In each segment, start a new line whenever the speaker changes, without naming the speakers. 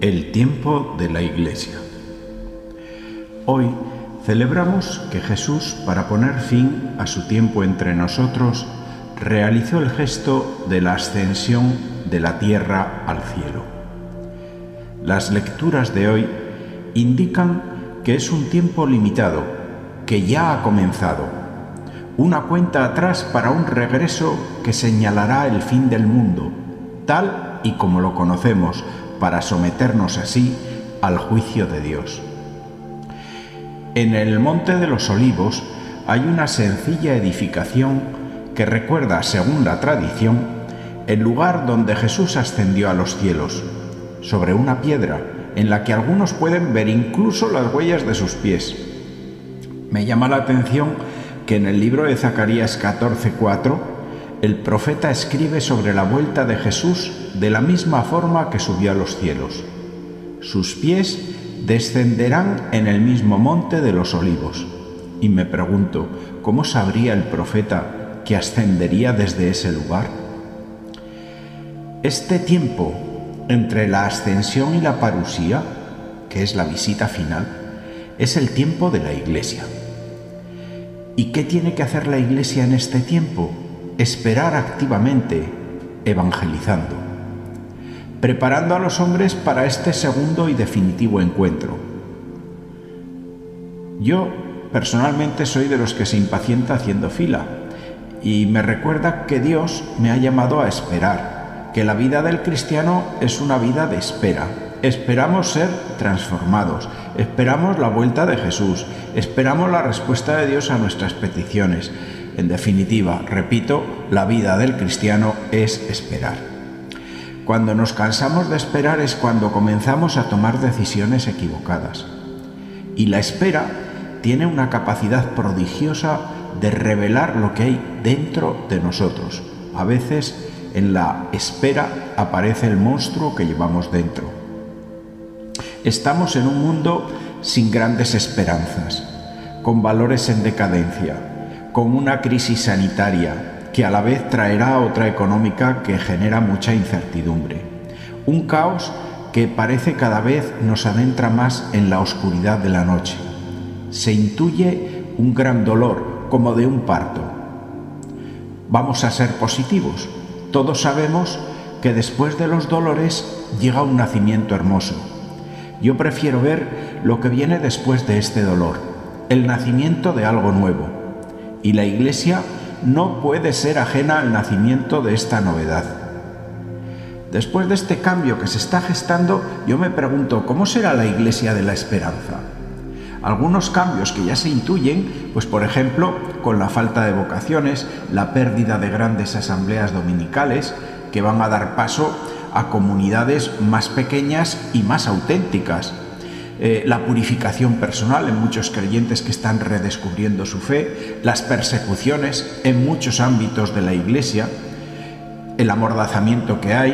El tiempo de la Iglesia. Hoy celebramos que Jesús, para poner fin a su tiempo entre nosotros, realizó el gesto de la ascensión de la tierra al cielo. Las lecturas de hoy indican que es un tiempo limitado, que ya ha comenzado, una cuenta atrás para un regreso que señalará el fin del mundo, tal y como lo conocemos, para someternos así al juicio de Dios. En el Monte de los Olivos hay una sencilla edificación que recuerda, según la tradición, el lugar donde Jesús ascendió a los cielos, sobre una piedra en la que algunos pueden ver incluso las huellas de sus pies. Me llama la atención que en el libro de Zacarías 14:4 el profeta escribe sobre la vuelta de Jesús de la misma forma que subió a los cielos. Sus pies descenderán en el mismo monte de los olivos. Y me pregunto, ¿cómo sabría el profeta que ascendería desde ese lugar? Este tiempo entre la ascensión y la parusía, que es la visita final, es el tiempo de la iglesia. ¿Y qué tiene que hacer la Iglesia en este tiempo? Esperar activamente, evangelizando, preparando a los hombres para este segundo y definitivo encuentro. Yo personalmente soy de los que se impacienta haciendo fila y me recuerda que Dios me ha llamado a esperar, que la vida del cristiano es una vida de espera, Esperamos ser transformados, esperamos la vuelta de Jesús, esperamos la respuesta de Dios a nuestras peticiones. En definitiva, repito, la vida del cristiano es esperar. Cuando nos cansamos de esperar es cuando comenzamos a tomar decisiones equivocadas. Y la espera tiene una capacidad prodigiosa de revelar lo que hay dentro de nosotros. A veces en la espera aparece el monstruo que llevamos dentro. Estamos en un mundo sin grandes esperanzas, con valores en decadencia, con una crisis sanitaria que a la vez traerá otra económica que genera mucha incertidumbre. Un caos que parece cada vez nos adentra más en la oscuridad de la noche. Se intuye un gran dolor, como de un parto. Vamos a ser positivos. Todos sabemos que después de los dolores llega un nacimiento hermoso yo prefiero ver lo que viene después de este dolor, el nacimiento de algo nuevo. Y la Iglesia no puede ser ajena al nacimiento de esta novedad. Después de este cambio que se está gestando, yo me pregunto, ¿cómo será la Iglesia de la Esperanza? Algunos cambios que ya se intuyen, pues por ejemplo, con la falta de vocaciones, la pérdida de grandes asambleas dominicales, que van a dar paso a comunidades más pequeñas y más auténticas. Eh, la purificación personal en muchos creyentes que están redescubriendo su fe, las persecuciones en muchos ámbitos de la Iglesia, el amordazamiento que hay,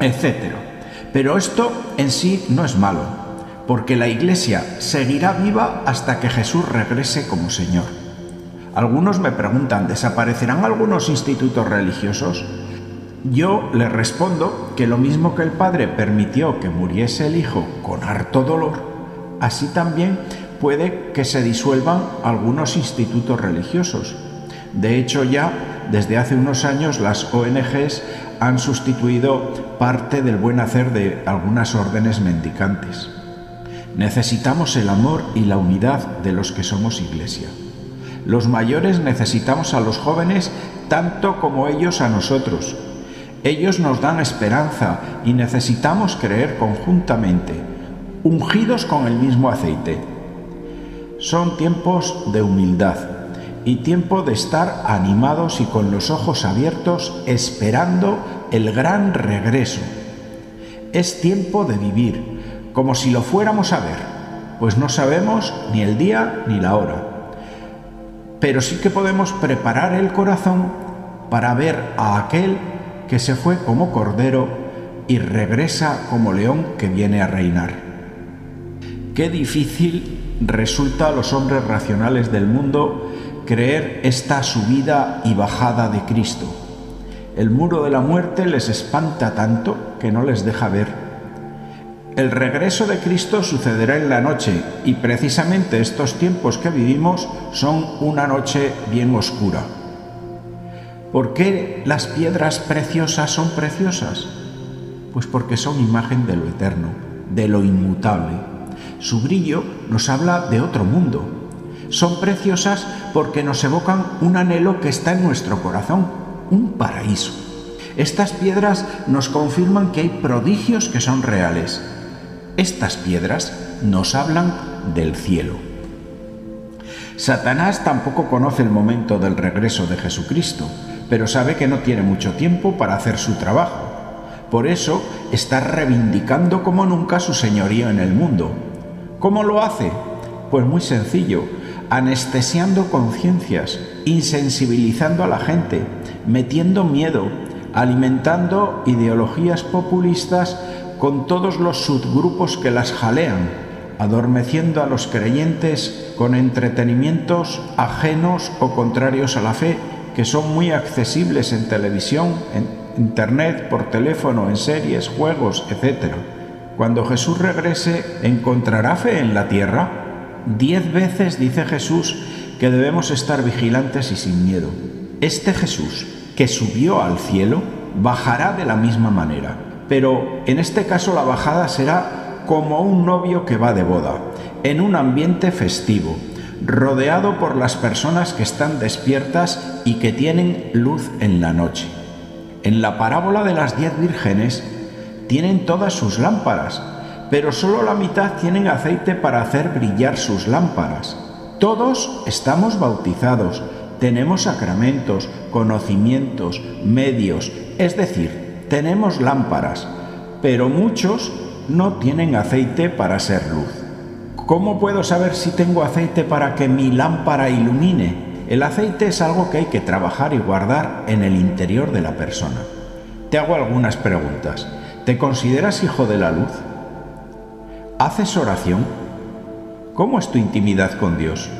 etc. Pero esto en sí no es malo, porque la Iglesia seguirá viva hasta que Jesús regrese como Señor. Algunos me preguntan, ¿desaparecerán algunos institutos religiosos? Yo le respondo que lo mismo que el Padre permitió que muriese el Hijo con harto dolor, así también puede que se disuelvan algunos institutos religiosos. De hecho, ya desde hace unos años las ONGs han sustituido parte del buen hacer de algunas órdenes mendicantes. Necesitamos el amor y la unidad de los que somos iglesia. Los mayores necesitamos a los jóvenes tanto como ellos a nosotros ellos nos dan esperanza y necesitamos creer conjuntamente, ungidos con el mismo aceite. Son tiempos de humildad y tiempo de estar animados y con los ojos abiertos esperando el gran regreso. Es tiempo de vivir como si lo fuéramos a ver, pues no sabemos ni el día ni la hora. Pero sí que podemos preparar el corazón para ver a aquel que se fue como cordero y regresa como león que viene a reinar. Qué difícil resulta a los hombres racionales del mundo creer esta subida y bajada de Cristo. El muro de la muerte les espanta tanto que no les deja ver. el regreso de Cristo sucederá en la noche y precisamente estos tiempos que vivimos son una noche bien oscura. ¿Por qué las piedras preciosas son preciosas? Pues porque son imagen de lo eterno, de lo inmutable. Su brillo nos habla de otro mundo. Son preciosas porque nos evocan un anhelo que está en nuestro corazón, un paraíso. Estas piedras nos confirman que hay prodigios que son reales. Estas piedras nos hablan del cielo. Satanás tampoco conoce el momento del regreso de Jesucristo, pero sabe que no tiene mucho tiempo para hacer su trabajo. Por eso está reivindicando como nunca su señorío en el mundo. ¿Cómo lo hace? Pues muy sencillo, anestesiando conciencias, insensibilizando a la gente, metiendo miedo, alimentando ideologías populistas con todos los subgrupos que las jalean, adormeciendo a los creyentes con entretenimientos ajenos o contrarios a la fe, que son muy accesibles en televisión, en internet, por teléfono, en series, juegos, etc. Cuando Jesús regrese, ¿encontrará fe en la tierra? Diez veces dice Jesús que debemos estar vigilantes y sin miedo. Este Jesús que subió al cielo bajará de la misma manera, pero en este caso la bajada será como un novio que va de boda, en un ambiente festivo, rodeado por las personas que están despiertas y que tienen luz en la noche. En la parábola de las diez vírgenes tienen todas sus lámparas, pero solo la mitad tienen aceite para hacer brillar sus lámparas. Todos estamos bautizados, tenemos sacramentos, conocimientos, medios, es decir, tenemos lámparas, pero muchos no tienen aceite para ser luz. ¿Cómo puedo saber si tengo aceite para que mi lámpara ilumine? El aceite es algo que hay que trabajar y guardar en el interior de la persona. Te hago algunas preguntas. ¿Te consideras hijo de la luz? ¿Haces oración? ¿Cómo es tu intimidad con Dios?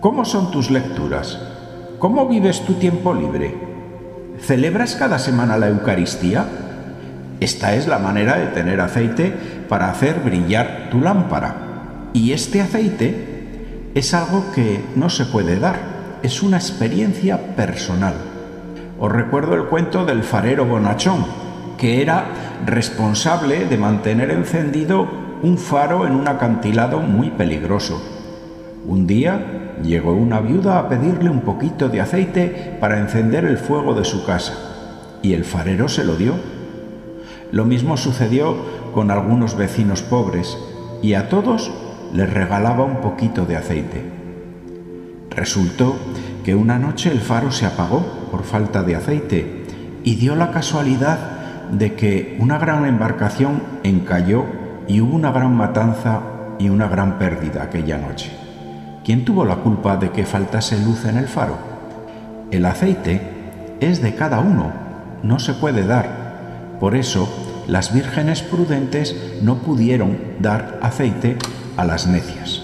¿Cómo son tus lecturas? ¿Cómo vives tu tiempo libre? ¿Celebras cada semana la Eucaristía? Esta es la manera de tener aceite para hacer brillar tu lámpara. Y este aceite es algo que no se puede dar, es una experiencia personal. Os recuerdo el cuento del farero bonachón, que era responsable de mantener encendido un faro en un acantilado muy peligroso. Un día llegó una viuda a pedirle un poquito de aceite para encender el fuego de su casa, y el farero se lo dio. Lo mismo sucedió con algunos vecinos pobres, y a todos les regalaba un poquito de aceite. Resultó que una noche el faro se apagó por falta de aceite y dio la casualidad de que una gran embarcación encalló y hubo una gran matanza y una gran pérdida aquella noche. ¿Quién tuvo la culpa de que faltase luz en el faro? El aceite es de cada uno, no se puede dar. Por eso, las vírgenes prudentes no pudieron dar aceite a las necias.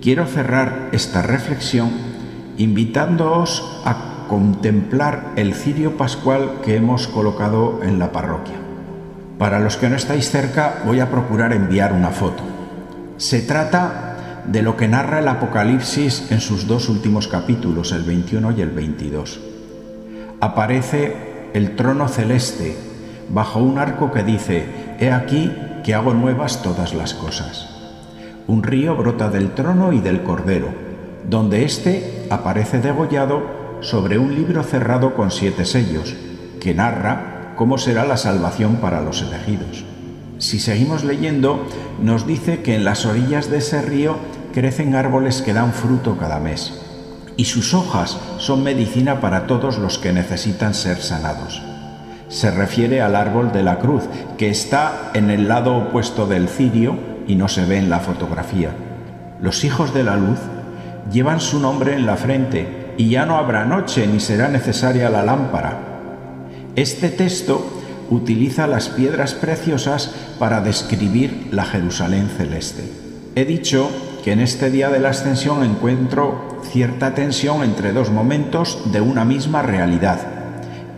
Quiero cerrar esta reflexión invitándoos a contemplar el cirio pascual que hemos colocado en la parroquia. Para los que no estáis cerca, voy a procurar enviar una foto. Se trata de lo que narra el Apocalipsis en sus dos últimos capítulos, el 21 y el 22. Aparece el trono celeste bajo un arco que dice, He aquí que hago nuevas todas las cosas. Un río brota del trono y del cordero, donde éste aparece degollado sobre un libro cerrado con siete sellos, que narra cómo será la salvación para los elegidos. Si seguimos leyendo, nos dice que en las orillas de ese río crecen árboles que dan fruto cada mes, y sus hojas son medicina para todos los que necesitan ser sanados. Se refiere al árbol de la cruz, que está en el lado opuesto del cirio y no se ve en la fotografía. Los hijos de la luz llevan su nombre en la frente, y ya no habrá noche ni será necesaria la lámpara este texto utiliza las piedras preciosas para describir la Jerusalén celeste. He dicho que en este día de la ascensión encuentro cierta tensión entre dos momentos de una misma realidad,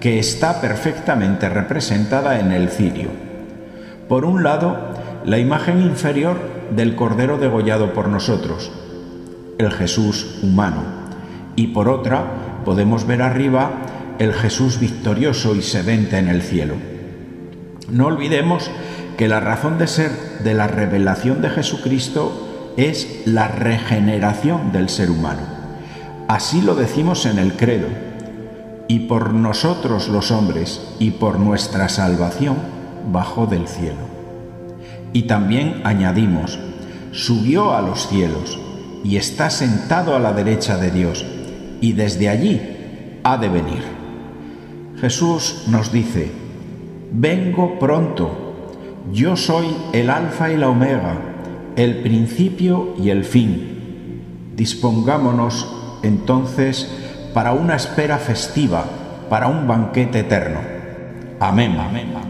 que está perfectamente representada en el cirio. Por un lado, la imagen inferior del Cordero degollado por nosotros, el Jesús humano, y por otra podemos ver arriba el Jesús victorioso y sedente en el cielo. No olvidemos que la razón de ser de la revelación de Jesucristo es la regeneración del ser humano. Así lo decimos en el credo. Y por nosotros los hombres y por nuestra salvación bajó del cielo. Y también añadimos, subió a los cielos y está sentado a la derecha de Dios, y desde allí ha de venir. Jesús nos dice, vengo pronto, yo soy el alfa y la omega, el principio y el fin. Dispongámonos entonces para una espera festiva, para un banquete eterno. Amén. amén.